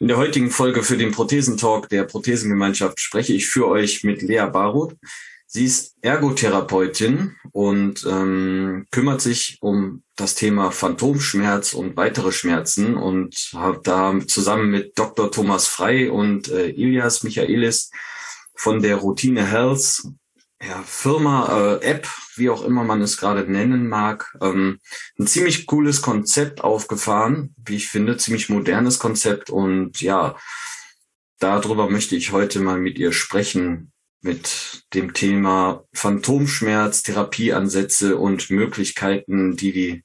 In der heutigen Folge für den Prothesentalk der Prothesengemeinschaft spreche ich für euch mit Lea Baruth. Sie ist Ergotherapeutin und ähm, kümmert sich um das Thema Phantomschmerz und weitere Schmerzen und hat da zusammen mit Dr. Thomas Frei und äh, Ilias Michaelis von der Routine Health ja, Firma, äh, App, wie auch immer man es gerade nennen mag, ähm, ein ziemlich cooles Konzept aufgefahren, wie ich finde, ziemlich modernes Konzept. Und ja, darüber möchte ich heute mal mit ihr sprechen, mit dem Thema Phantomschmerz, Therapieansätze und Möglichkeiten, die die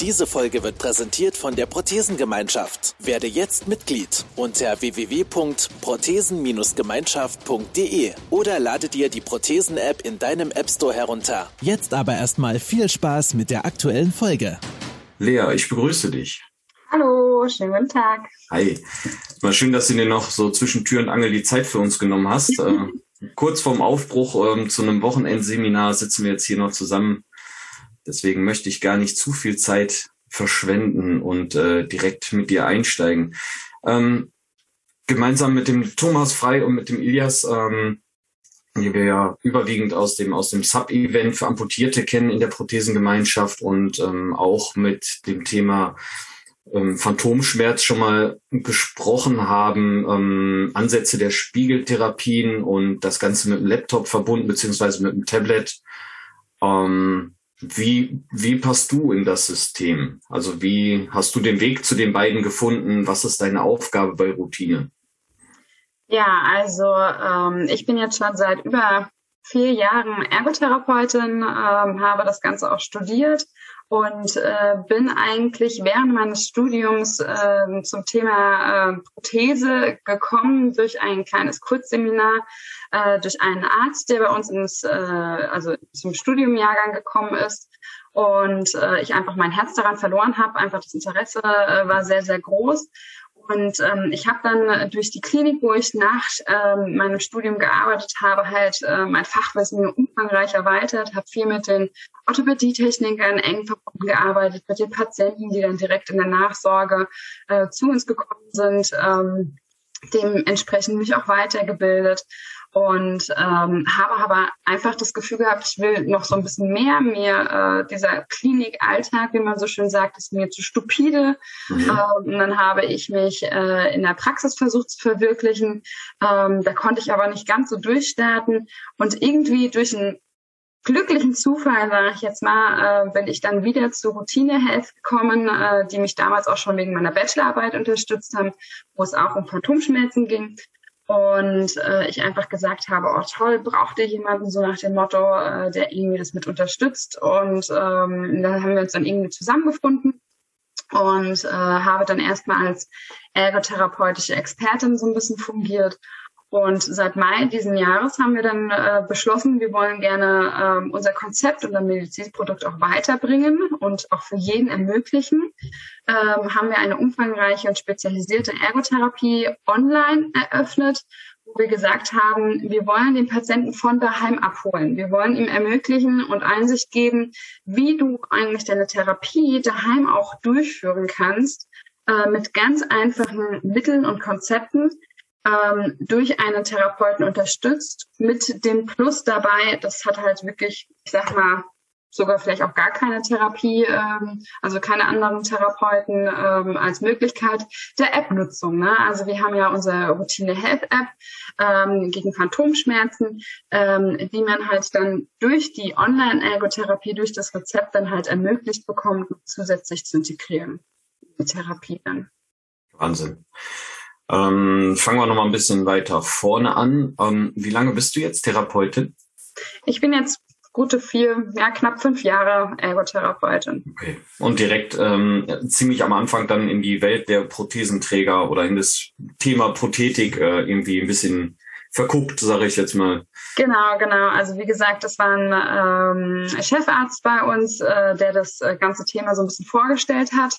Diese Folge wird präsentiert von der Prothesengemeinschaft. Werde jetzt Mitglied unter www.prothesen-gemeinschaft.de oder lade dir die Prothesen-App in deinem App Store herunter. Jetzt aber erstmal viel Spaß mit der aktuellen Folge. Lea, ich begrüße dich. Hallo, schönen guten Tag. Hi. Mal schön, dass du dir noch so zwischen Tür und Angel die Zeit für uns genommen hast. äh, kurz vorm Aufbruch ähm, zu einem Wochenendseminar sitzen wir jetzt hier noch zusammen Deswegen möchte ich gar nicht zu viel Zeit verschwenden und äh, direkt mit dir einsteigen. Ähm, gemeinsam mit dem Thomas Frei und mit dem Ilias, ähm, die wir ja überwiegend aus dem aus dem Sub-Event für Amputierte kennen in der Prothesengemeinschaft und ähm, auch mit dem Thema ähm, Phantomschmerz schon mal gesprochen haben, ähm, Ansätze der Spiegeltherapien und das Ganze mit dem Laptop verbunden beziehungsweise mit dem Tablet. Ähm, wie, wie passt du in das System? Also wie hast du den Weg zu den beiden gefunden? Was ist deine Aufgabe bei Routine? Ja, also ähm, ich bin jetzt schon seit über vier Jahren Ergotherapeutin, ähm, habe das Ganze auch studiert und äh, bin eigentlich während meines Studiums äh, zum Thema äh, Prothese gekommen durch ein kleines Kurzseminar äh, durch einen Arzt, der bei uns ins, äh, also zum Studiumjahrgang gekommen ist und äh, ich einfach mein Herz daran verloren habe. Einfach das Interesse äh, war sehr, sehr groß und ähm, ich habe dann durch die Klinik, wo ich nach ähm, meinem Studium gearbeitet habe, halt äh, mein Fachwissen umfangreich erweitert, habe viel mit den Orthopädietechnikern eng verbunden gearbeitet, mit den Patienten, die dann direkt in der Nachsorge äh, zu uns gekommen sind, ähm, dementsprechend mich auch weitergebildet und ähm, habe aber einfach das Gefühl gehabt, ich will noch so ein bisschen mehr. Mir äh, dieser Klinikalltag, wie man so schön sagt, ist mir zu stupide. Mhm. Ähm, und dann habe ich mich äh, in der Praxis versucht zu verwirklichen. Ähm, da konnte ich aber nicht ganz so durchstarten und irgendwie durch einen glücklichen Zufall, sage ich jetzt mal, äh, bin ich dann wieder zur Routine Health gekommen, äh, die mich damals auch schon wegen meiner Bachelorarbeit unterstützt haben, wo es auch um Phantomschmerzen ging. Und äh, ich einfach gesagt habe, oh toll, braucht ihr jemanden so nach dem Motto, äh, der irgendwie das mit unterstützt. Und ähm, dann haben wir uns dann irgendwie zusammengefunden und äh, habe dann erstmal als ergotherapeutische Expertin so ein bisschen fungiert und seit Mai diesen Jahres haben wir dann äh, beschlossen, wir wollen gerne ähm, unser Konzept, unser Medizinprodukt auch weiterbringen und auch für jeden ermöglichen. Ähm, haben wir eine umfangreiche und spezialisierte Ergotherapie online eröffnet, wo wir gesagt haben, wir wollen den Patienten von daheim abholen. Wir wollen ihm ermöglichen und Einsicht geben, wie du eigentlich deine Therapie daheim auch durchführen kannst, äh, mit ganz einfachen Mitteln und Konzepten, ähm, durch einen Therapeuten unterstützt, mit dem Plus dabei, das hat halt wirklich, ich sag mal, sogar vielleicht auch gar keine Therapie, ähm, also keine anderen Therapeuten ähm, als Möglichkeit der App-Nutzung. Ne? Also wir haben ja unsere Routine Health App ähm, gegen Phantomschmerzen, ähm, die man halt dann durch die Online-Ergotherapie, durch das Rezept dann halt ermöglicht bekommt, zusätzlich zu integrieren. Die Therapie dann. Wahnsinn. Ähm, fangen wir noch mal ein bisschen weiter vorne an. Ähm, wie lange bist du jetzt Therapeutin? Ich bin jetzt gute vier, ja knapp fünf Jahre Ergotherapeutin. Okay. Und direkt ähm, ziemlich am Anfang dann in die Welt der Prothesenträger oder in das Thema Prothetik äh, irgendwie ein bisschen verguckt, sage ich jetzt mal. Genau, genau. Also wie gesagt, das war ein ähm, Chefarzt bei uns, äh, der das äh, ganze Thema so ein bisschen vorgestellt hat.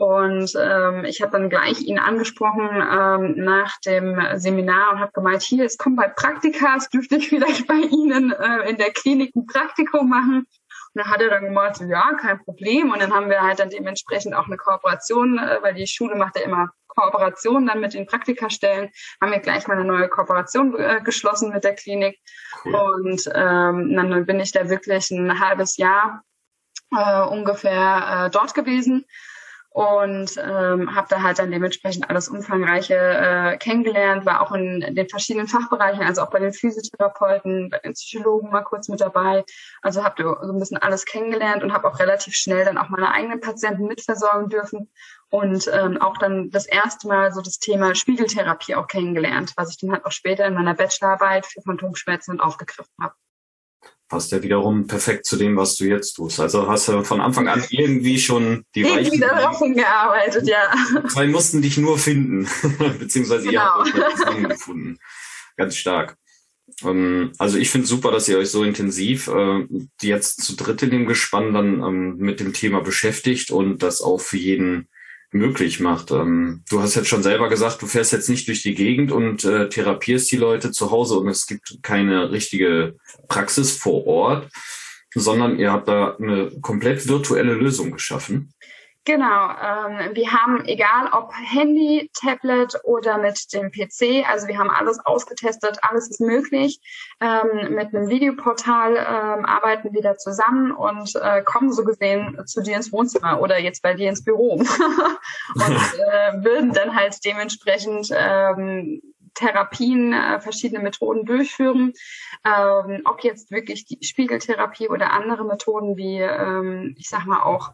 Und ähm, ich habe dann gleich ihn angesprochen ähm, nach dem Seminar und habe gemeint, hier, es kommen bald Praktika, es dürfte ich vielleicht bei Ihnen äh, in der Klinik ein Praktikum machen. Und dann hat er dann gemeint, ja, kein Problem. Und dann haben wir halt dann dementsprechend auch eine Kooperation, äh, weil die Schule macht ja immer Kooperationen dann mit den Praktikastellen, haben wir gleich mal eine neue Kooperation äh, geschlossen mit der Klinik. Cool. Und ähm, dann bin ich da wirklich ein halbes Jahr äh, ungefähr äh, dort gewesen und ähm, habe da halt dann dementsprechend alles umfangreiche äh, kennengelernt, war auch in den verschiedenen Fachbereichen, also auch bei den Physiotherapeuten, bei den Psychologen mal kurz mit dabei. Also habe so ein bisschen alles kennengelernt und habe auch relativ schnell dann auch meine eigenen Patienten mitversorgen dürfen und ähm, auch dann das erste Mal so das Thema Spiegeltherapie auch kennengelernt, was ich dann halt auch später in meiner Bachelorarbeit für Phantomschmerzen aufgegriffen habe passt ja wiederum perfekt zu dem, was du jetzt tust. Also hast du von Anfang an irgendwie schon die Irgendwie darauf hingearbeitet, ja. Zwei mussten dich nur finden, beziehungsweise genau. ihr habt euch zusammengefunden. Ganz stark. Ähm, also ich finde super, dass ihr euch so intensiv äh, jetzt zu dritt in dem Gespann dann ähm, mit dem Thema beschäftigt und das auch für jeden möglich macht. Ähm, du hast jetzt schon selber gesagt, du fährst jetzt nicht durch die Gegend und äh, therapierst die Leute zu Hause und es gibt keine richtige Praxis vor Ort, sondern ihr habt da eine komplett virtuelle Lösung geschaffen. Genau, ähm, wir haben egal ob Handy, Tablet oder mit dem PC, also wir haben alles ausgetestet, alles ist möglich. Ähm, mit einem Videoportal ähm, arbeiten wir da zusammen und äh, kommen so gesehen zu dir ins Wohnzimmer oder jetzt bei dir ins Büro und äh, würden dann halt dementsprechend ähm, Therapien, äh, verschiedene Methoden durchführen. Ähm, ob jetzt wirklich die Spiegeltherapie oder andere Methoden wie, ähm, ich sag mal auch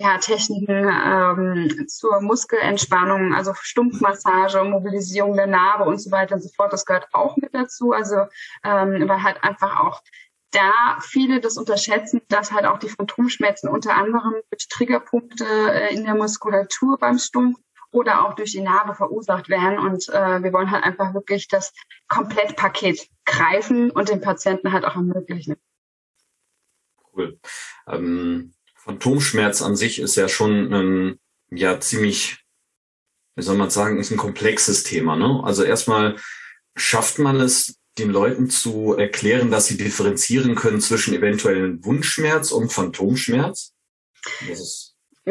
ja, Techniken ähm, zur Muskelentspannung, also Stumpfmassage, Mobilisierung der Narbe und so weiter und so fort. Das gehört auch mit dazu. Also ähm, weil halt einfach auch da viele das unterschätzen, dass halt auch die Phantomschmerzen unter anderem durch Triggerpunkte äh, in der Muskulatur beim Stumpf oder auch durch die Narbe verursacht werden. Und äh, wir wollen halt einfach wirklich das Komplettpaket greifen und den Patienten halt auch ermöglichen. Cool. Ähm Phantomschmerz an sich ist ja schon ein ja ziemlich, wie soll man sagen, ist ein komplexes Thema. Ne? Also erstmal schafft man es, den Leuten zu erklären, dass sie differenzieren können zwischen eventuellen Wundschmerz und Phantomschmerz.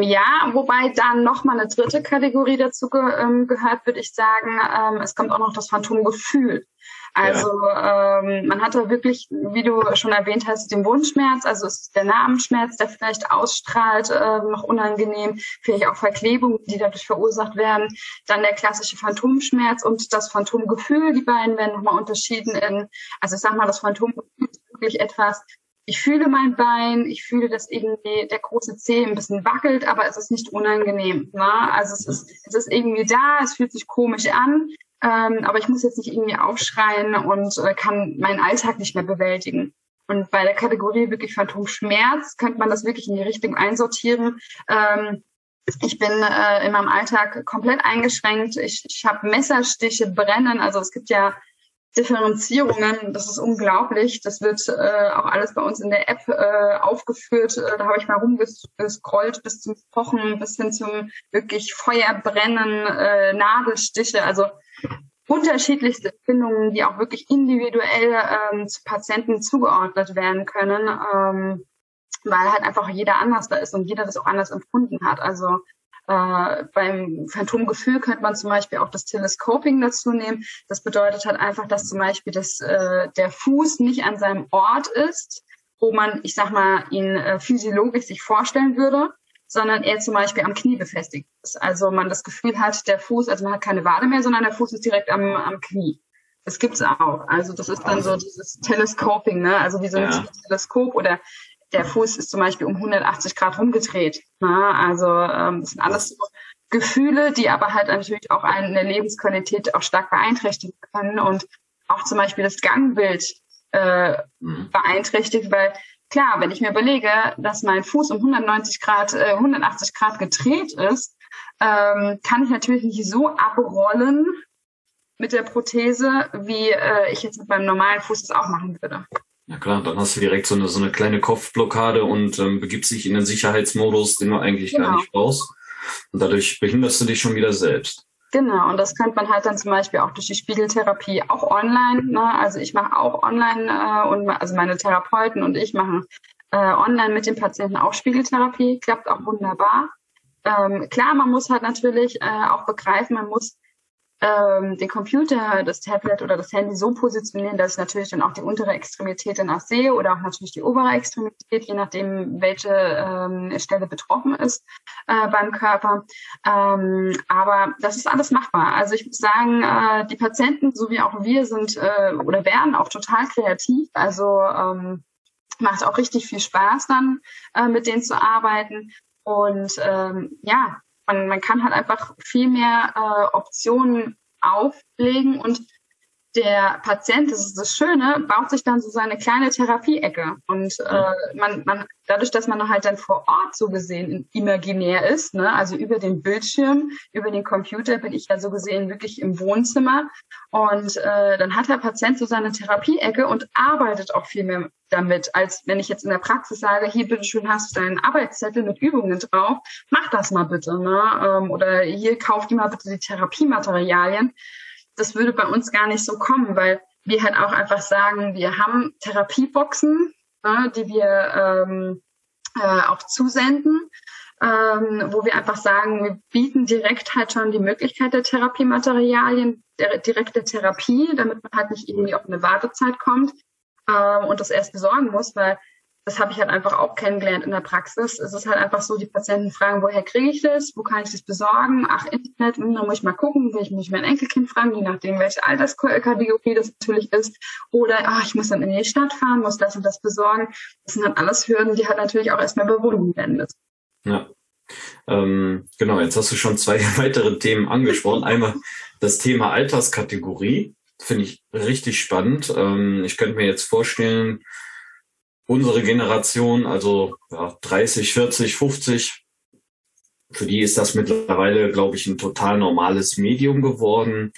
Ja, wobei dann noch mal eine dritte Kategorie dazu ge ähm, gehört, würde ich sagen. Ähm, es kommt auch noch das Phantomgefühl. Also ja. ähm, man hat da wirklich, wie du schon erwähnt hast, den Wundschmerz, also es ist der Namenschmerz, der vielleicht ausstrahlt, äh, noch unangenehm, vielleicht auch Verklebungen, die dadurch verursacht werden. Dann der klassische Phantomschmerz und das Phantomgefühl, die beiden werden nochmal unterschieden in, also ich sag mal, das Phantomgefühl ist wirklich etwas, ich fühle mein Bein, ich fühle, dass irgendwie der große Zeh ein bisschen wackelt, aber es ist nicht unangenehm. Ne? Also es ist, es ist irgendwie da, es fühlt sich komisch an, ähm, aber ich muss jetzt nicht irgendwie aufschreien und äh, kann meinen Alltag nicht mehr bewältigen. Und bei der Kategorie wirklich Phantomschmerz könnte man das wirklich in die Richtung einsortieren. Ähm, ich bin äh, in meinem Alltag komplett eingeschränkt. Ich, ich habe Messerstiche, Brennen. Also es gibt ja Differenzierungen. Das ist unglaublich. Das wird äh, auch alles bei uns in der App äh, aufgeführt. Äh, da habe ich mal rumgescrollt bis zum Pochen, bis hin zum wirklich Feuerbrennen, äh, Nadelstiche. Also unterschiedlichste Empfindungen, die auch wirklich individuell ähm, zu Patienten zugeordnet werden können, ähm, weil halt einfach jeder anders da ist und jeder das auch anders empfunden hat. Also äh, beim Phantomgefühl könnte man zum Beispiel auch das Telescoping dazu nehmen. Das bedeutet halt einfach, dass zum Beispiel das, äh, der Fuß nicht an seinem Ort ist, wo man, ich sag mal, ihn äh, physiologisch sich vorstellen würde, sondern er zum Beispiel am Knie befestigt ist. Also man das Gefühl hat, der Fuß, also man hat keine Wade mehr, sondern der Fuß ist direkt am, am Knie. Das gibt's auch. Also das ist dann so dieses Telescoping, ne? Also wie so ein ja. Teleskop oder der Fuß ist zum Beispiel um 180 Grad rumgedreht. Ne? Also ähm, das sind alles so Gefühle, die aber halt natürlich auch eine Lebensqualität auch stark beeinträchtigen können und auch zum Beispiel das Gangbild äh, mhm. beeinträchtigt, weil klar, wenn ich mir überlege, dass mein Fuß um 190 Grad, äh, 180 Grad gedreht ist, ähm, kann ich natürlich nicht so abrollen mit der Prothese, wie äh, ich jetzt mit meinem normalen Fuß das auch machen würde. Ja klar, dann hast du direkt so eine, so eine kleine Kopfblockade und ähm, begibst dich in den Sicherheitsmodus, den du eigentlich genau. gar nicht brauchst. Und dadurch behinderst du dich schon wieder selbst. Genau, und das könnte man halt dann zum Beispiel auch durch die Spiegeltherapie auch online. Ne? Also ich mache auch online äh, und also meine Therapeuten und ich machen äh, online mit den Patienten auch Spiegeltherapie, klappt auch wunderbar. Ähm, klar, man muss halt natürlich äh, auch begreifen, man muss ähm, den Computer, das Tablet oder das Handy so positionieren, dass ich natürlich dann auch die untere Extremität danach sehe oder auch natürlich die obere Extremität, je nachdem, welche ähm, Stelle betroffen ist äh, beim Körper. Ähm, aber das ist alles machbar. Also ich muss sagen, äh, die Patienten, so wie auch wir, sind äh, oder werden auch total kreativ. Also ähm, macht auch richtig viel Spaß dann, äh, mit denen zu arbeiten. Und ähm, ja, man, man kann halt einfach viel mehr äh, Optionen auflegen und der Patient, das ist das Schöne, baut sich dann so seine kleine Therapieecke. Und äh, man, man, dadurch, dass man halt dann vor Ort so gesehen imaginär ist, ne, also über den Bildschirm, über den Computer bin ich ja so gesehen wirklich im Wohnzimmer. Und äh, dann hat der Patient so seine Therapieecke und arbeitet auch viel mehr damit, als wenn ich jetzt in der Praxis sage, hier bitteschön hast du deinen Arbeitszettel mit Übungen drauf, mach das mal bitte, ne? Ähm, oder hier kauf dir mal bitte die Therapiematerialien das würde bei uns gar nicht so kommen, weil wir halt auch einfach sagen, wir haben Therapieboxen, äh, die wir ähm, äh, auch zusenden, ähm, wo wir einfach sagen, wir bieten direkt halt schon die Möglichkeit der Therapiematerialien, der direkte Therapie, damit man halt nicht irgendwie auf eine Wartezeit kommt ähm, und das erst besorgen muss, weil das habe ich halt einfach auch kennengelernt in der Praxis. Es ist halt einfach so, die Patienten fragen, woher kriege ich das? Wo kann ich das besorgen? Ach, Internet, hm, da muss ich mal gucken, will ich mich mein Enkelkind fragen, je nachdem, welche Alterskategorie das natürlich ist. Oder, ach, ich muss dann in die Stadt fahren, muss das und das besorgen. Das sind dann alles Hürden, die halt natürlich auch erstmal bewunden werden müssen. Ja. Ähm, genau, jetzt hast du schon zwei weitere Themen angesprochen. Einmal das Thema Alterskategorie. Finde ich richtig spannend. Ähm, ich könnte mir jetzt vorstellen, unsere Generation, also ja, 30, 40, 50, für die ist das mittlerweile, glaube ich, ein total normales Medium geworden.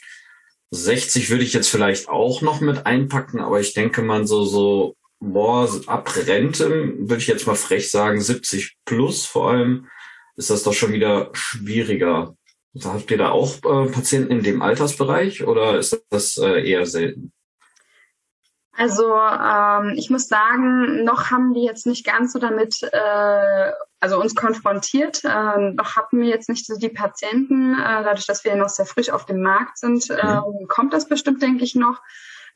60 würde ich jetzt vielleicht auch noch mit einpacken, aber ich denke man so, so, boah, ab Rente, würde ich jetzt mal frech sagen, 70 plus vor allem, ist das doch schon wieder schwieriger. Habt ihr da auch äh, Patienten in dem Altersbereich oder ist das äh, eher selten? Also ähm, ich muss sagen, noch haben die jetzt nicht ganz so damit, äh, also uns konfrontiert. Ähm, noch hatten wir jetzt nicht so die Patienten, äh, dadurch, dass wir noch sehr frisch auf dem Markt sind, äh, kommt das bestimmt, denke ich, noch.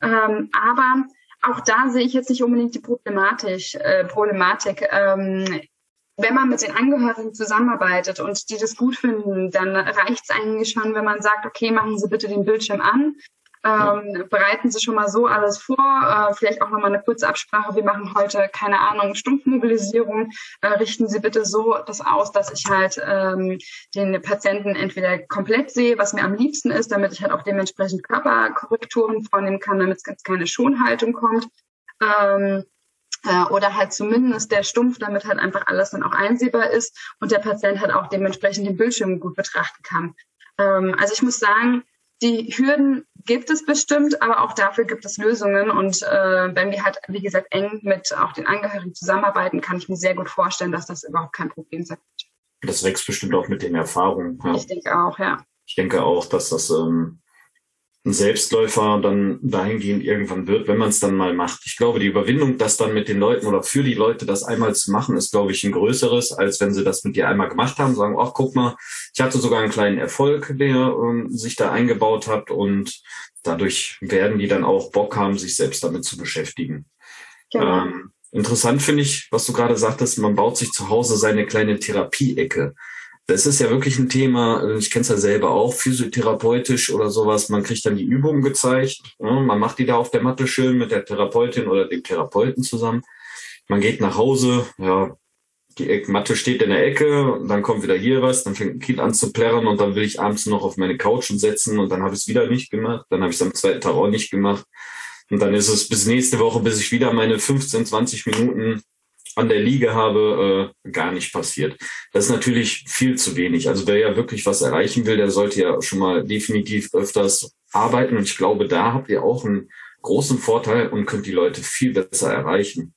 Ähm, aber auch da sehe ich jetzt nicht unbedingt die Problematik. Äh, Problematik. Ähm, wenn man mit den Angehörigen zusammenarbeitet und die das gut finden, dann reicht es eigentlich schon, wenn man sagt, okay, machen Sie bitte den Bildschirm an ähm, bereiten Sie schon mal so alles vor, äh, vielleicht auch nochmal eine kurze Absprache. Wir machen heute, keine Ahnung, Stundenmobilisierung. Äh, richten Sie bitte so das aus, dass ich halt ähm, den Patienten entweder komplett sehe, was mir am liebsten ist, damit ich halt auch dementsprechend Körperkorrekturen vornehmen kann, damit es keine Schonhaltung kommt. Ähm, äh, oder halt zumindest der Stumpf, damit halt einfach alles dann auch einsehbar ist und der Patient halt auch dementsprechend den Bildschirm gut betrachten kann. Ähm, also ich muss sagen, die Hürden gibt es bestimmt, aber auch dafür gibt es Lösungen. Und äh, wenn wir halt, wie gesagt, eng mit auch den Angehörigen zusammenarbeiten, kann ich mir sehr gut vorstellen, dass das überhaupt kein Problem sein wird. Das wächst bestimmt auch mit den Erfahrungen. Ja. Ich denke auch, ja. Ich denke auch, dass das ähm, ein Selbstläufer dann dahingehend irgendwann wird, wenn man es dann mal macht. Ich glaube, die Überwindung, das dann mit den Leuten oder für die Leute das einmal zu machen, ist, glaube ich, ein größeres, als wenn sie das mit dir einmal gemacht haben, sagen, ach, guck mal, ich hatte sogar einen kleinen Erfolg, der ähm, sich da eingebaut hat und dadurch werden die dann auch Bock haben, sich selbst damit zu beschäftigen. Genau. Ähm, interessant finde ich, was du gerade sagtest, man baut sich zu Hause seine kleine Therapieecke das ist ja wirklich ein Thema, äh, ich kenne es ja selber auch, physiotherapeutisch oder sowas. Man kriegt dann die Übungen gezeigt, man macht die da auf der Matte schön mit der Therapeutin oder dem Therapeuten zusammen. Man geht nach Hause, ja, die Matte steht in der Ecke, dann kommt wieder hier was, dann fängt ein Kind an zu plärren und dann will ich abends noch auf meine Couch setzen und dann habe ich es wieder nicht gemacht, dann habe ich es am zweiten Tag auch nicht gemacht. Und dann ist es bis nächste Woche, bis ich wieder meine 15, 20 Minuten an der Liege habe, äh, gar nicht passiert. Das ist natürlich viel zu wenig. Also wer ja wirklich was erreichen will, der sollte ja schon mal definitiv öfters arbeiten. Und ich glaube, da habt ihr auch einen großen Vorteil und könnt die Leute viel besser erreichen.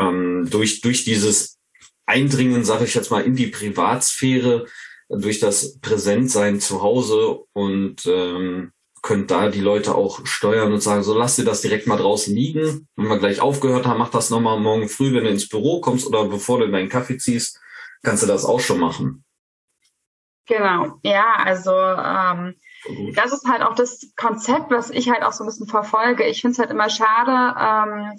Ähm, durch, durch dieses Eindringen, sage ich jetzt mal, in die Privatsphäre durch das Präsentsein zu Hause und ähm, könnt da die Leute auch steuern und sagen, so lass dir das direkt mal draußen liegen. Wenn wir gleich aufgehört haben, mach das nochmal morgen früh, wenn du ins Büro kommst oder bevor du deinen Kaffee ziehst, kannst du das auch schon machen. Genau, ja, also ähm, das ist halt auch das Konzept, was ich halt auch so ein bisschen verfolge. Ich finde es halt immer schade, ähm,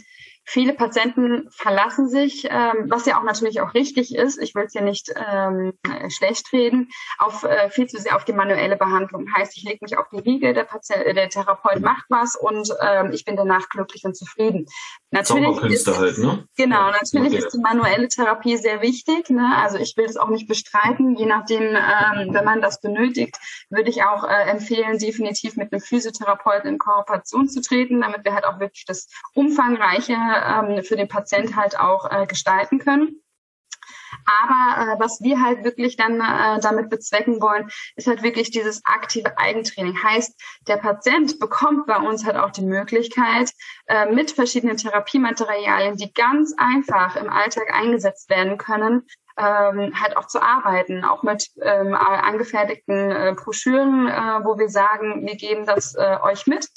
Viele Patienten verlassen sich, ähm, was ja auch natürlich auch richtig ist, ich will es ja nicht ähm, schlecht reden, auf äh, viel zu sehr auf die manuelle Behandlung. Heißt, ich lege mich auf die Riege, der, Patient, der Therapeut macht was und ähm, ich bin danach glücklich und zufrieden. Natürlich ist, halt, ne? Genau, natürlich okay. ist die manuelle Therapie sehr wichtig. Ne? Also ich will es auch nicht bestreiten. Je nachdem, ähm, wenn man das benötigt, würde ich auch äh, empfehlen, definitiv mit einem Physiotherapeuten in Kooperation zu treten, damit wir halt auch wirklich das umfangreiche ähm, für den Patient halt auch äh, gestalten können. Aber äh, was wir halt wirklich dann äh, damit bezwecken wollen, ist halt wirklich dieses aktive Eigentraining. Heißt, der Patient bekommt bei uns halt auch die Möglichkeit, äh, mit verschiedenen Therapiematerialien, die ganz einfach im Alltag eingesetzt werden können, ähm, halt auch zu arbeiten, auch mit ähm, angefertigten äh, Broschüren, äh, wo wir sagen, wir geben das äh, euch mit.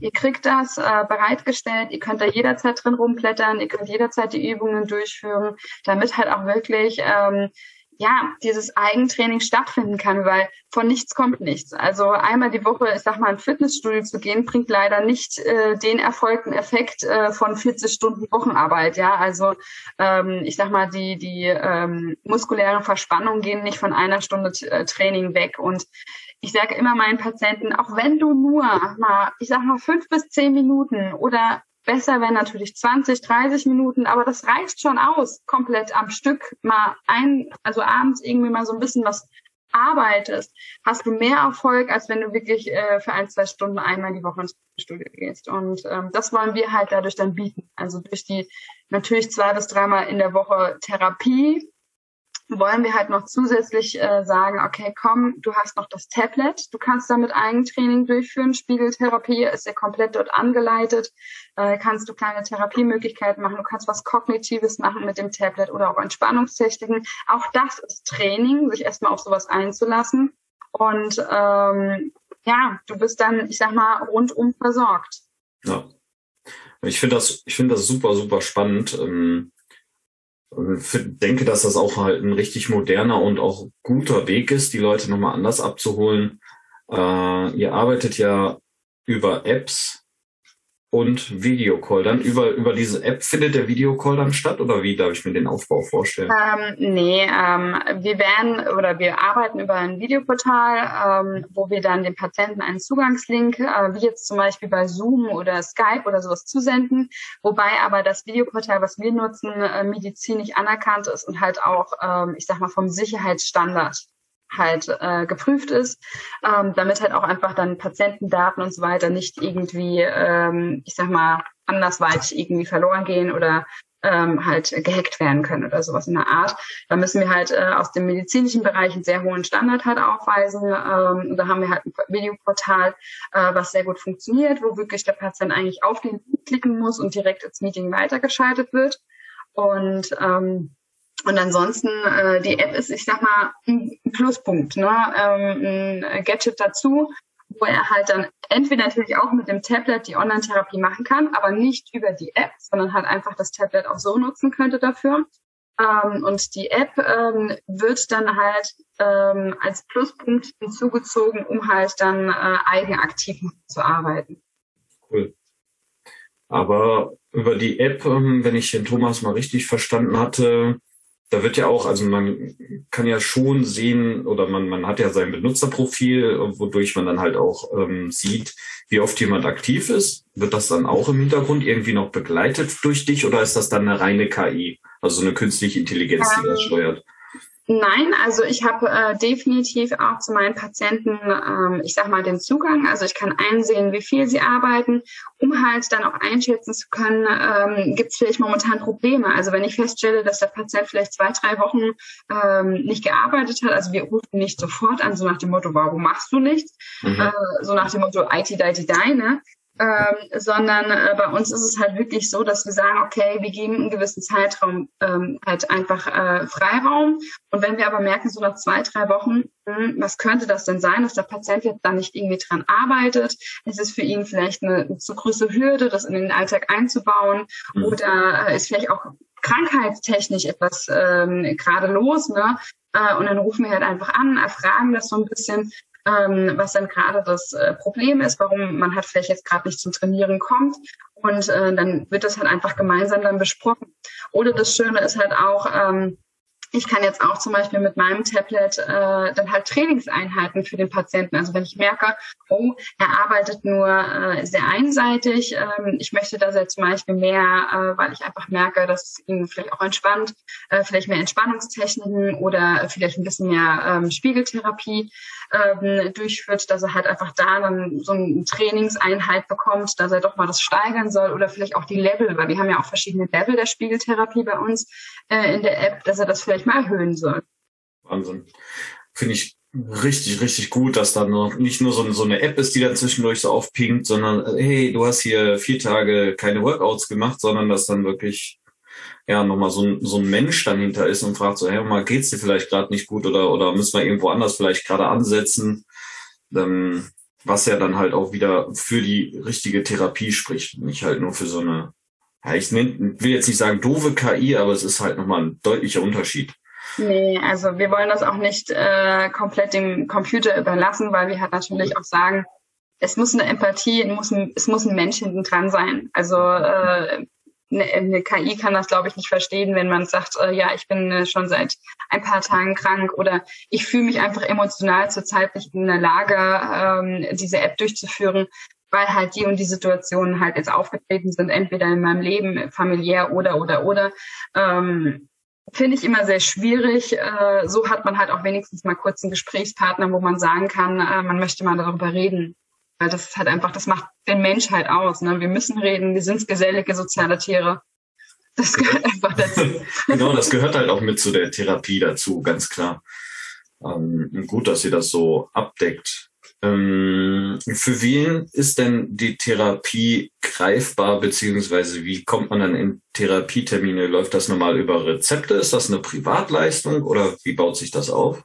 Ihr kriegt das äh, bereitgestellt, ihr könnt da jederzeit drin rumblättern, ihr könnt jederzeit die Übungen durchführen, damit halt auch wirklich ähm, ja, dieses Eigentraining stattfinden kann, weil von nichts kommt nichts. Also einmal die Woche, ich sag mal, ein Fitnessstudio zu gehen, bringt leider nicht äh, den erfolgten Effekt äh, von 40 Stunden Wochenarbeit. Ja, also ähm, ich sag mal, die die ähm, muskulären Verspannungen gehen nicht von einer Stunde äh, Training weg. Und ich sage immer meinen Patienten, auch wenn du nur mal, ich sag mal, fünf bis zehn Minuten oder Besser wären natürlich 20, 30 Minuten, aber das reicht schon aus, komplett am Stück mal ein, also abends irgendwie mal so ein bisschen was arbeitest, hast du mehr Erfolg, als wenn du wirklich äh, für ein, zwei Stunden einmal die Woche ins Studio gehst. Und ähm, das wollen wir halt dadurch dann bieten. Also durch die natürlich zwei bis dreimal in der Woche Therapie, wollen wir halt noch zusätzlich äh, sagen, okay, komm, du hast noch das Tablet, du kannst damit Eigentraining durchführen, Spiegeltherapie ist ja komplett dort angeleitet, äh, kannst du kleine Therapiemöglichkeiten machen, du kannst was Kognitives machen mit dem Tablet oder auch Entspannungstechniken. Auch das ist Training, sich erstmal auf sowas einzulassen. Und ähm, ja, du bist dann, ich sag mal, rundum versorgt. Ja. Ich finde das, ich finde das super, super spannend. Ähm denke, dass das auch halt ein richtig moderner und auch guter Weg ist, die Leute nochmal anders abzuholen. Äh, ihr arbeitet ja über Apps, und Videocall. Dann über, über diese App findet der Videocall dann statt oder wie darf ich mir den Aufbau vorstellen? Ähm, nee, ähm, wir werden oder wir arbeiten über ein Videoportal, ähm, wo wir dann dem Patienten einen Zugangslink, äh, wie jetzt zum Beispiel bei Zoom oder Skype oder sowas zusenden, wobei aber das Videoportal, was wir nutzen, äh, medizinisch anerkannt ist und halt auch, ähm, ich sag mal, vom Sicherheitsstandard halt äh, geprüft ist, ähm, damit halt auch einfach dann Patientendaten und so weiter nicht irgendwie, ähm, ich sag mal, andersweitig irgendwie verloren gehen oder ähm, halt gehackt werden können oder sowas in der Art. Da müssen wir halt äh, aus dem medizinischen Bereich einen sehr hohen Standard halt aufweisen. Ähm, da haben wir halt ein Videoportal, äh, was sehr gut funktioniert, wo wirklich der Patient eigentlich auf den klicken muss und direkt ins Meeting weitergeschaltet wird. Und ähm, und ansonsten, äh, die App ist, ich sag mal, ein Pluspunkt, ne? ähm, ein Gadget dazu, wo er halt dann entweder natürlich auch mit dem Tablet die Online-Therapie machen kann, aber nicht über die App, sondern halt einfach das Tablet auch so nutzen könnte dafür. Ähm, und die App ähm, wird dann halt ähm, als Pluspunkt hinzugezogen, um halt dann äh, eigenaktiv zu arbeiten. Cool. Aber über die App, ähm, wenn ich den Thomas mal richtig verstanden hatte, da wird ja auch, also man kann ja schon sehen oder man, man hat ja sein Benutzerprofil, wodurch man dann halt auch ähm, sieht, wie oft jemand aktiv ist. Wird das dann auch im Hintergrund irgendwie noch begleitet durch dich oder ist das dann eine reine KI, also eine künstliche Intelligenz, die das ähm, steuert? Nein, also ich habe äh, definitiv auch zu meinen Patienten, ähm, ich sag mal, den Zugang. Also ich kann einsehen, wie viel sie arbeiten, um halt dann auch einschätzen zu können, ähm, gibt es vielleicht momentan Probleme. Also wenn ich feststelle, dass der Patient vielleicht zwei, drei Wochen ähm, nicht gearbeitet hat, also wir rufen nicht sofort an, so nach dem Motto, warum machst du nichts? Mhm. Äh, so nach dem Motto, IT, IT, deine. Ähm, sondern äh, bei uns ist es halt wirklich so, dass wir sagen, okay, wir geben einen gewissen Zeitraum ähm, halt einfach äh, Freiraum. Und wenn wir aber merken, so nach zwei, drei Wochen, hm, was könnte das denn sein, dass der Patient jetzt da nicht irgendwie dran arbeitet? Ist es für ihn vielleicht eine, eine zu große Hürde, das in den Alltag einzubauen? Mhm. Oder äh, ist vielleicht auch krankheitstechnisch etwas ähm, gerade los, ne? Äh, und dann rufen wir halt einfach an, erfragen das so ein bisschen, ähm, was dann gerade das äh, Problem ist, warum man halt vielleicht jetzt gerade nicht zum Trainieren kommt. Und äh, dann wird das halt einfach gemeinsam dann besprochen. Oder das Schöne ist halt auch, ähm, ich kann jetzt auch zum Beispiel mit meinem Tablet äh, dann halt Trainingseinheiten für den Patienten. Also wenn ich merke, oh, er arbeitet nur äh, sehr einseitig, ähm, ich möchte dass er zum Beispiel mehr, äh, weil ich einfach merke, dass es ihn vielleicht auch entspannt, äh, vielleicht mehr Entspannungstechniken oder vielleicht ein bisschen mehr ähm, Spiegeltherapie ähm, durchführt, dass er halt einfach da dann so eine Trainingseinheit bekommt, dass er doch mal das steigern soll oder vielleicht auch die Level, weil wir haben ja auch verschiedene Level der Spiegeltherapie bei uns äh, in der App, dass er das vielleicht mal erhöhen soll. Wahnsinn. Finde ich richtig, richtig gut, dass da noch nicht nur so, so eine App ist, die dann zwischendurch so aufpinkt, sondern hey, du hast hier vier Tage keine Workouts gemacht, sondern dass dann wirklich ja nochmal so ein, so ein Mensch dann hinter ist und fragt so, hey, mal geht's dir vielleicht gerade nicht gut oder oder müssen wir irgendwo anders vielleicht gerade ansetzen, ähm, was ja dann halt auch wieder für die richtige Therapie spricht, nicht halt nur für so eine ich will jetzt nicht sagen doofe KI, aber es ist halt nochmal ein deutlicher Unterschied. Nee, also wir wollen das auch nicht äh, komplett dem Computer überlassen, weil wir halt natürlich auch sagen, es muss eine Empathie, es muss ein, es muss ein Mensch hinten dran sein. Also äh, eine, eine KI kann das, glaube ich, nicht verstehen, wenn man sagt, äh, ja, ich bin äh, schon seit ein paar Tagen krank oder ich fühle mich einfach emotional zurzeit nicht in der Lage, ähm, diese App durchzuführen weil halt die und die Situationen halt jetzt aufgetreten sind, entweder in meinem Leben, familiär oder oder oder. Ähm, Finde ich immer sehr schwierig. Äh, so hat man halt auch wenigstens mal kurz einen Gesprächspartner, wo man sagen kann, äh, man möchte mal darüber reden. Weil das ist halt einfach, das macht den Mensch halt aus. Ne? Wir müssen reden, wir sind gesellige soziale Tiere. Das gehört einfach dazu. genau, das gehört halt auch mit zu der Therapie dazu, ganz klar. Ähm, gut, dass ihr das so abdeckt. Ähm, für wen ist denn die Therapie greifbar, beziehungsweise wie kommt man dann in Therapietermine? Läuft das normal über Rezepte? Ist das eine Privatleistung oder wie baut sich das auf?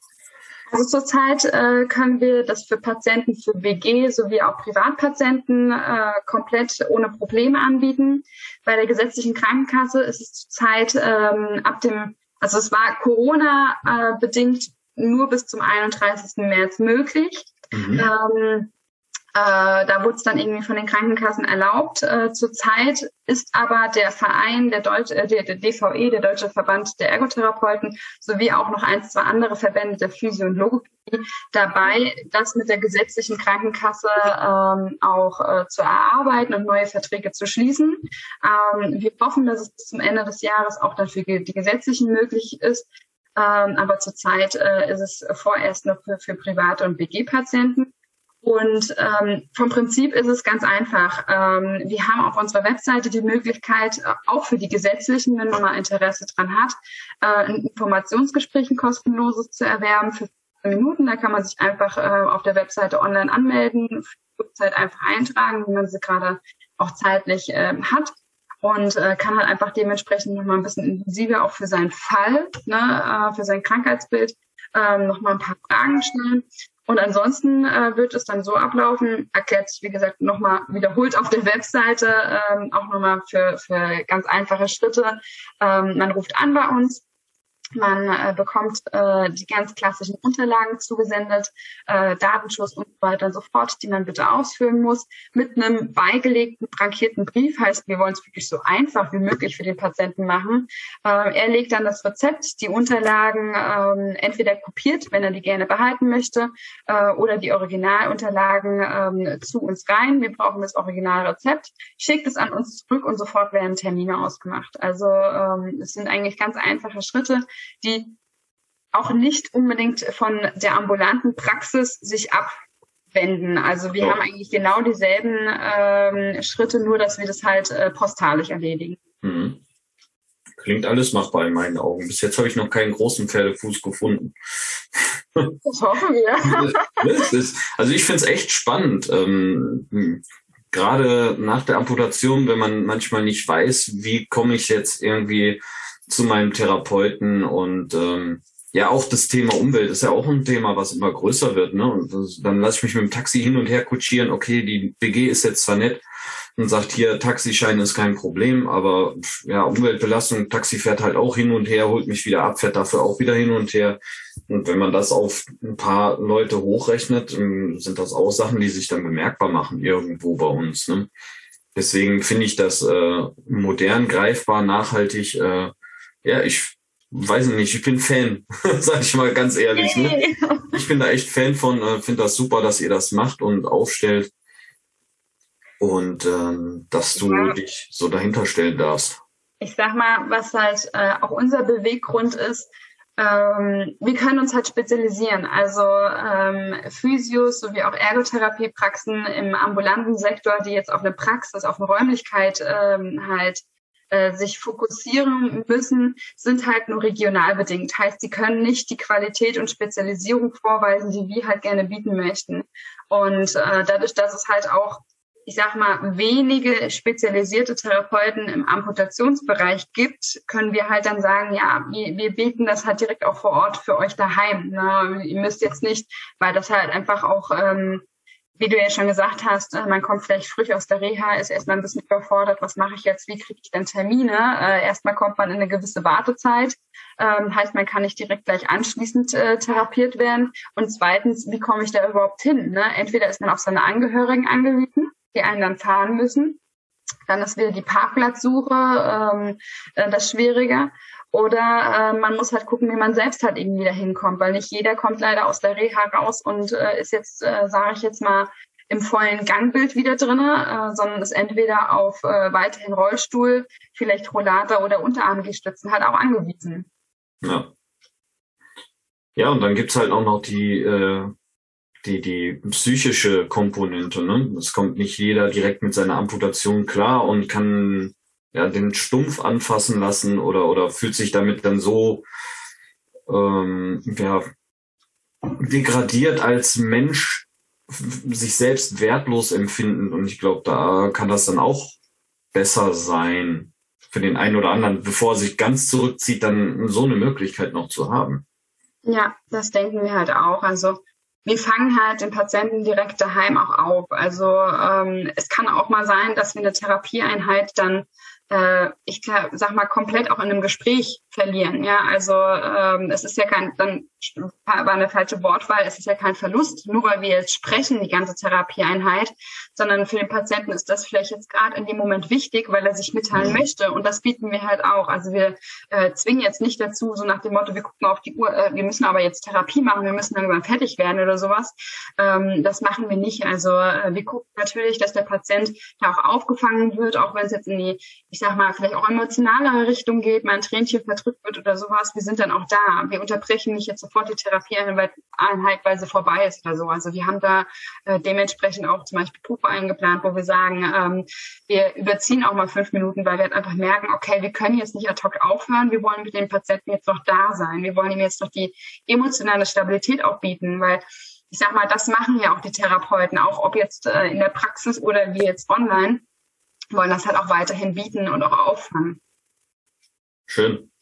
Also zurzeit äh, können wir das für Patienten für WG sowie auch Privatpatienten äh, komplett ohne Probleme anbieten. Bei der gesetzlichen Krankenkasse ist es zurzeit ähm, ab dem, also es war Corona äh, bedingt nur bis zum 31. März möglich. Mhm. Ähm, äh, da wurde es dann irgendwie von den Krankenkassen erlaubt. Äh, zurzeit ist aber der Verein, der, Deutsch, äh, der, der DVE, der Deutsche Verband der Ergotherapeuten, sowie auch noch ein, zwei andere Verbände der Physio- und Logopädie dabei, das mit der gesetzlichen Krankenkasse ähm, auch äh, zu erarbeiten und neue Verträge zu schließen. Ähm, wir hoffen, dass es bis zum Ende des Jahres auch dann für die gesetzlichen möglich ist. Ähm, aber zurzeit äh, ist es vorerst nur für, für private und BG-Patienten. Und ähm, vom Prinzip ist es ganz einfach. Ähm, wir haben auf unserer Webseite die Möglichkeit, äh, auch für die Gesetzlichen, wenn man mal Interesse dran hat, äh, ein Informationsgespräch, ein kostenloses zu erwerben für Minuten. Da kann man sich einfach äh, auf der Webseite online anmelden, Zeit einfach eintragen, wie man sie gerade auch zeitlich äh, hat und äh, kann halt einfach dementsprechend nochmal ein bisschen intensiver auch für seinen Fall, ne, äh, für sein Krankheitsbild ähm, nochmal ein paar Fragen stellen. Und ansonsten äh, wird es dann so ablaufen, erklärt sich, wie gesagt, nochmal wiederholt auf der Webseite, ähm, auch nochmal für, für ganz einfache Schritte. Ähm, man ruft an bei uns, man äh, bekommt äh, die ganz klassischen Unterlagen zugesendet, äh, Datenschutz und so weiter und so fort, die man bitte ausfüllen muss, mit einem beigelegten, frankierten Brief. Heißt, wir wollen es wirklich so einfach wie möglich für den Patienten machen. Äh, er legt dann das Rezept, die Unterlagen ähm, entweder kopiert, wenn er die gerne behalten möchte, äh, oder die Originalunterlagen ähm, zu uns rein. Wir brauchen das Originalrezept, schickt es an uns zurück und sofort werden Termine ausgemacht. Also ähm, es sind eigentlich ganz einfache Schritte die auch nicht unbedingt von der ambulanten Praxis sich abwenden. Also wir oh. haben eigentlich genau dieselben ähm, Schritte, nur dass wir das halt äh, postalisch erledigen. Mhm. Klingt alles machbar in meinen Augen. Bis jetzt habe ich noch keinen großen Pferdefuß gefunden. Das hoffen wir. also ich finde es echt spannend. Ähm, gerade nach der Amputation, wenn man manchmal nicht weiß, wie komme ich jetzt irgendwie zu meinem Therapeuten und ähm, ja, auch das Thema Umwelt ist ja auch ein Thema, was immer größer wird. Ne? Und dann lasse ich mich mit dem Taxi hin und her kutschieren. Okay, die BG ist jetzt zwar nett und sagt hier, Taxischein ist kein Problem, aber ja, Umweltbelastung, Taxi fährt halt auch hin und her, holt mich wieder ab, fährt dafür auch wieder hin und her. Und wenn man das auf ein paar Leute hochrechnet, ähm, sind das auch Sachen, die sich dann bemerkbar machen irgendwo bei uns. Ne? Deswegen finde ich das äh, modern, greifbar, nachhaltig. Äh, ja, ich weiß nicht, ich bin Fan, sag ich mal ganz ehrlich. Ne? Ich bin da echt Fan von, äh, finde das super, dass ihr das macht und aufstellt und ähm, dass du ja. dich so dahinter stellen darfst. Ich sag mal, was halt äh, auch unser Beweggrund ist, ähm, wir können uns halt spezialisieren. Also ähm, Physios sowie auch Ergotherapiepraxen im ambulanten Sektor, die jetzt auf eine Praxis, auf eine Räumlichkeit ähm, halt äh, sich fokussieren müssen, sind halt nur regional bedingt. Heißt, sie können nicht die Qualität und Spezialisierung vorweisen, die wir halt gerne bieten möchten. Und äh, dadurch, dass es halt auch ich sag mal, wenige spezialisierte Therapeuten im Amputationsbereich gibt, können wir halt dann sagen, ja, wir, wir bieten das halt direkt auch vor Ort für euch daheim. Ne? Ihr müsst jetzt nicht, weil das halt einfach auch ähm, wie du ja schon gesagt hast, äh, man kommt vielleicht frisch aus der Reha, ist erstmal ein bisschen überfordert, was mache ich jetzt, wie kriege ich denn Termine? Äh, erstmal kommt man in eine gewisse Wartezeit, ähm, heißt, man kann nicht direkt gleich anschließend äh, therapiert werden. Und zweitens, wie komme ich da überhaupt hin? Ne? Entweder ist man auf seine Angehörigen angewiesen, die einen dann fahren müssen, dann ist wieder die Parkplatzsuche ähm, äh, das Schwierige. Oder äh, man muss halt gucken, wie man selbst halt irgendwie da hinkommt, weil nicht jeder kommt leider aus der Reha raus und äh, ist jetzt, äh, sage ich jetzt mal, im vollen Gangbild wieder drinne, äh, sondern ist entweder auf äh, weiterhin Rollstuhl, vielleicht Rollator oder Unterarmgestützen halt auch angewiesen. Ja. Ja, und dann gibt's halt auch noch die, äh, die, die psychische Komponente. Ne? Es kommt nicht jeder direkt mit seiner Amputation klar und kann ja, den Stumpf anfassen lassen oder, oder fühlt sich damit dann so ähm, ja, degradiert als Mensch sich selbst wertlos empfinden. Und ich glaube, da kann das dann auch besser sein für den einen oder anderen, bevor er sich ganz zurückzieht, dann so eine Möglichkeit noch zu haben. Ja, das denken wir halt auch. Also wir fangen halt den Patienten direkt daheim auch auf. Also ähm, es kann auch mal sein, dass wir eine Therapieeinheit dann äh, ich sag mal, komplett auch in einem Gespräch verlieren. Ja, also ähm, es ist ja kein, dann war eine falsche Wortwahl, es ist ja kein Verlust, nur weil wir jetzt sprechen, die ganze Therapieeinheit, sondern für den Patienten ist das vielleicht jetzt gerade in dem Moment wichtig, weil er sich mitteilen mhm. möchte. Und das bieten wir halt auch. Also wir äh, zwingen jetzt nicht dazu, so nach dem Motto, wir gucken auf die Uhr, äh, wir müssen aber jetzt Therapie machen, wir müssen irgendwann fertig werden oder sowas. Ähm, das machen wir nicht. Also äh, wir gucken natürlich, dass der Patient da auch aufgefangen wird, auch wenn es jetzt in die, ich sag mal, vielleicht auch emotionalere Richtung geht, mal ein Tränchen verdrückt wird oder sowas. Wir sind dann auch da. Wir unterbrechen nicht jetzt sofort die Therapieeinheit, weil sie vorbei ist oder so. Also wir haben da äh, dementsprechend auch zum Beispiel Puppe eingeplant, wo wir sagen, ähm, wir überziehen auch mal fünf Minuten, weil wir halt einfach merken, okay, wir können jetzt nicht ad hoc aufhören, wir wollen mit dem Patienten jetzt noch da sein. Wir wollen ihm jetzt noch die emotionale Stabilität auch bieten, weil ich sag mal, das machen ja auch die Therapeuten, auch ob jetzt äh, in der Praxis oder wie jetzt online wollen das halt auch weiterhin bieten und auch auffangen. Schön.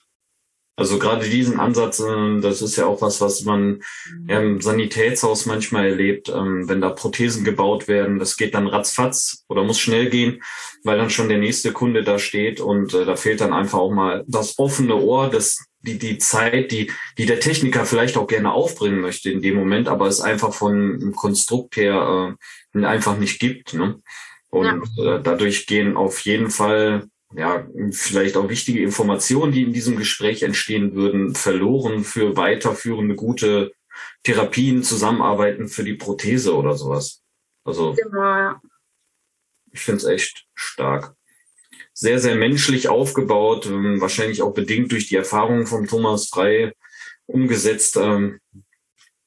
Also gerade diesen Ansatz, das ist ja auch was, was man im Sanitätshaus manchmal erlebt, ähm, wenn da Prothesen gebaut werden. Das geht dann ratzfatz oder muss schnell gehen, weil dann schon der nächste Kunde da steht und äh, da fehlt dann einfach auch mal das offene Ohr, das die die Zeit, die die der Techniker vielleicht auch gerne aufbringen möchte in dem Moment, aber es einfach von Konstrukt her äh, einfach nicht gibt. Ne? Und ja. äh, dadurch gehen auf jeden Fall ja, vielleicht auch wichtige Informationen, die in diesem Gespräch entstehen würden, verloren für weiterführende gute Therapien, Zusammenarbeiten für die Prothese oder sowas. Also genau. ich finde es echt stark. Sehr, sehr menschlich aufgebaut, ähm, wahrscheinlich auch bedingt durch die Erfahrungen von Thomas Frei umgesetzt ähm,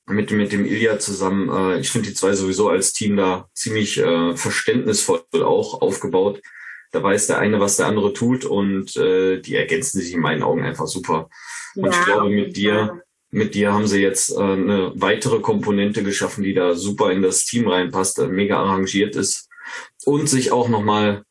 mit, mit dem Ilja zusammen. Äh, ich finde die zwei sowieso als Team da ziemlich äh, verständnisvoll auch aufgebaut. Da weiß der eine, was der andere tut und äh, die ergänzen sich in meinen Augen einfach super. Und ja, ich glaube, mit dir, mit dir haben sie jetzt äh, eine weitere Komponente geschaffen, die da super in das Team reinpasst, äh, mega arrangiert ist. und sich auch nochmal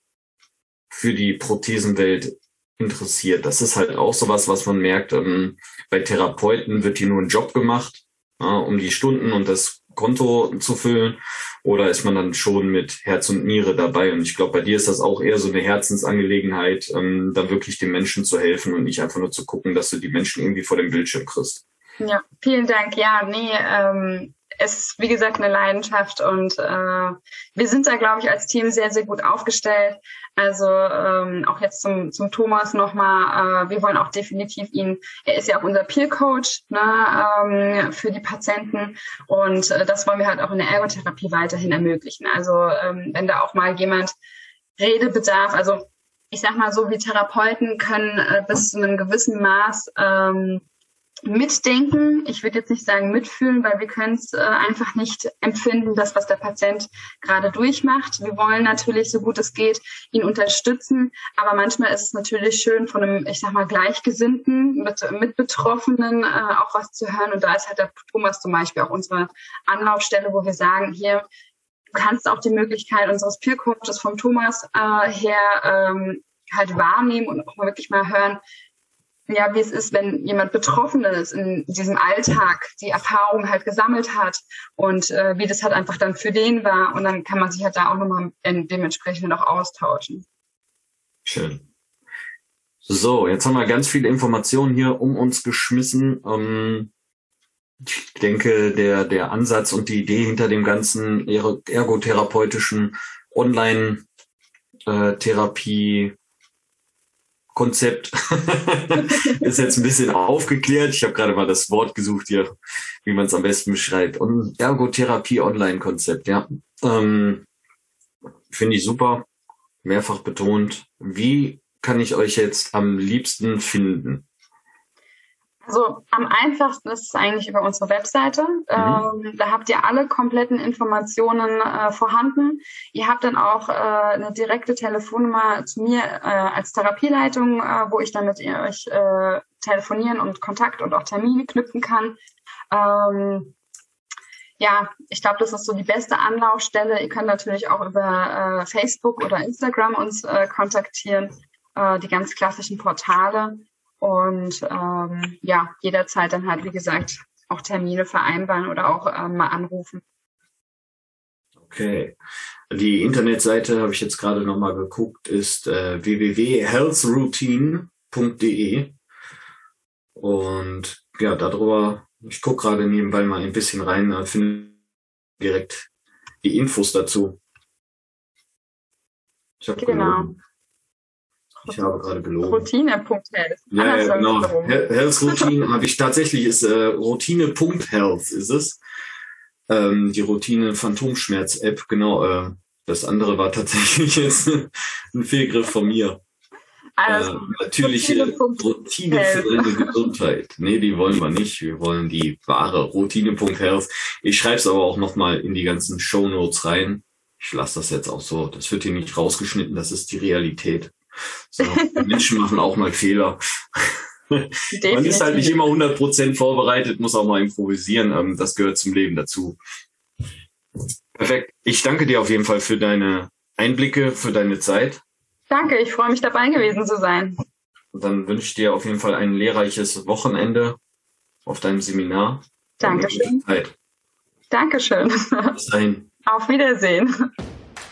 für die Prothesenwelt interessiert. Das ist halt auch sowas, was man merkt. Ähm, bei Therapeuten wird hier nur ein Job gemacht, ja, um die Stunden und das Konto zu füllen. Oder ist man dann schon mit Herz und Niere dabei? Und ich glaube, bei dir ist das auch eher so eine Herzensangelegenheit, ähm, dann wirklich den Menschen zu helfen und nicht einfach nur zu gucken, dass du die Menschen irgendwie vor dem Bildschirm kriegst. Ja, vielen Dank. Ja, nee, ähm, es ist wie gesagt eine Leidenschaft und äh, wir sind da, glaube ich, als Team sehr, sehr gut aufgestellt. Also ähm, auch jetzt zum, zum Thomas nochmal, äh, wir wollen auch definitiv ihn, er ist ja auch unser Peer-Coach ne, ähm, für die Patienten und äh, das wollen wir halt auch in der Ergotherapie weiterhin ermöglichen. Also ähm, wenn da auch mal jemand Redebedarf, also ich sag mal so, wie Therapeuten können äh, bis zu einem gewissen Maß ähm, mitdenken. Ich würde jetzt nicht sagen mitfühlen, weil wir können es äh, einfach nicht empfinden, das, was der Patient gerade durchmacht. Wir wollen natürlich, so gut es geht, ihn unterstützen. Aber manchmal ist es natürlich schön, von einem, ich sag mal, Gleichgesinnten, mit, mit Betroffenen äh, auch was zu hören. Und da ist halt der Thomas zum Beispiel auch unsere Anlaufstelle, wo wir sagen, hier, du kannst auch die Möglichkeit unseres Peer-Coaches vom Thomas äh, her ähm, halt wahrnehmen und auch mal wirklich mal hören, ja, wie es ist, wenn jemand Betroffenes in diesem Alltag die Erfahrung halt gesammelt hat und äh, wie das halt einfach dann für den war. Und dann kann man sich halt da auch nochmal dementsprechend auch austauschen. Schön. So, jetzt haben wir ganz viele Informationen hier um uns geschmissen. Ähm, ich denke, der, der Ansatz und die Idee hinter dem ganzen ergotherapeutischen Online-Therapie äh, Konzept ist jetzt ein bisschen aufgeklärt. Ich habe gerade mal das Wort gesucht hier, wie man es am besten beschreibt. Und Ergotherapie Online-Konzept, ja. Ähm, Finde ich super, mehrfach betont. Wie kann ich euch jetzt am liebsten finden? Also am einfachsten ist es eigentlich über unsere Webseite. Mhm. Ähm, da habt ihr alle kompletten Informationen äh, vorhanden. Ihr habt dann auch äh, eine direkte Telefonnummer zu mir äh, als Therapieleitung, äh, wo ich dann mit ihr euch äh, telefonieren und Kontakt und auch Termine knüpfen kann. Ähm, ja, ich glaube, das ist so die beste Anlaufstelle. Ihr könnt natürlich auch über äh, Facebook oder Instagram uns kontaktieren, die ganz klassischen Portale und ähm, ja, jederzeit dann halt, wie gesagt, auch Termine vereinbaren oder auch ähm, mal anrufen. Okay. Die Internetseite habe ich jetzt gerade nochmal geguckt, ist äh, www.healthroutine.de. Und ja, darüber, ich gucke gerade nebenbei mal ein bisschen rein, da finde direkt die Infos dazu. Ich habe genau. Ich habe gerade gelogen. Routine.health. Ja, ja genau. Health Routine habe ich tatsächlich ist äh, Routine.health ist es. Ähm, die Routine Phantomschmerz App, genau. Äh, das andere war tatsächlich jetzt ein Fehlgriff von mir. Also, äh, natürliche Routine für deine Gesundheit. Nee, die wollen wir nicht. Wir wollen die wahre Routine.health. Ich schreibe es aber auch nochmal in die ganzen Show Notes rein. Ich lasse das jetzt auch so. Das wird hier nicht rausgeschnitten. Das ist die Realität. So, Menschen machen auch mal Fehler. Man ist halt nicht immer 100% vorbereitet, muss auch mal improvisieren. Ähm, das gehört zum Leben dazu. Perfekt. Ich danke dir auf jeden Fall für deine Einblicke, für deine Zeit. Danke, ich freue mich dabei gewesen zu sein. Und dann wünsche ich dir auf jeden Fall ein lehrreiches Wochenende auf deinem Seminar. Dankeschön. Dankeschön. Bis dahin. Auf Wiedersehen.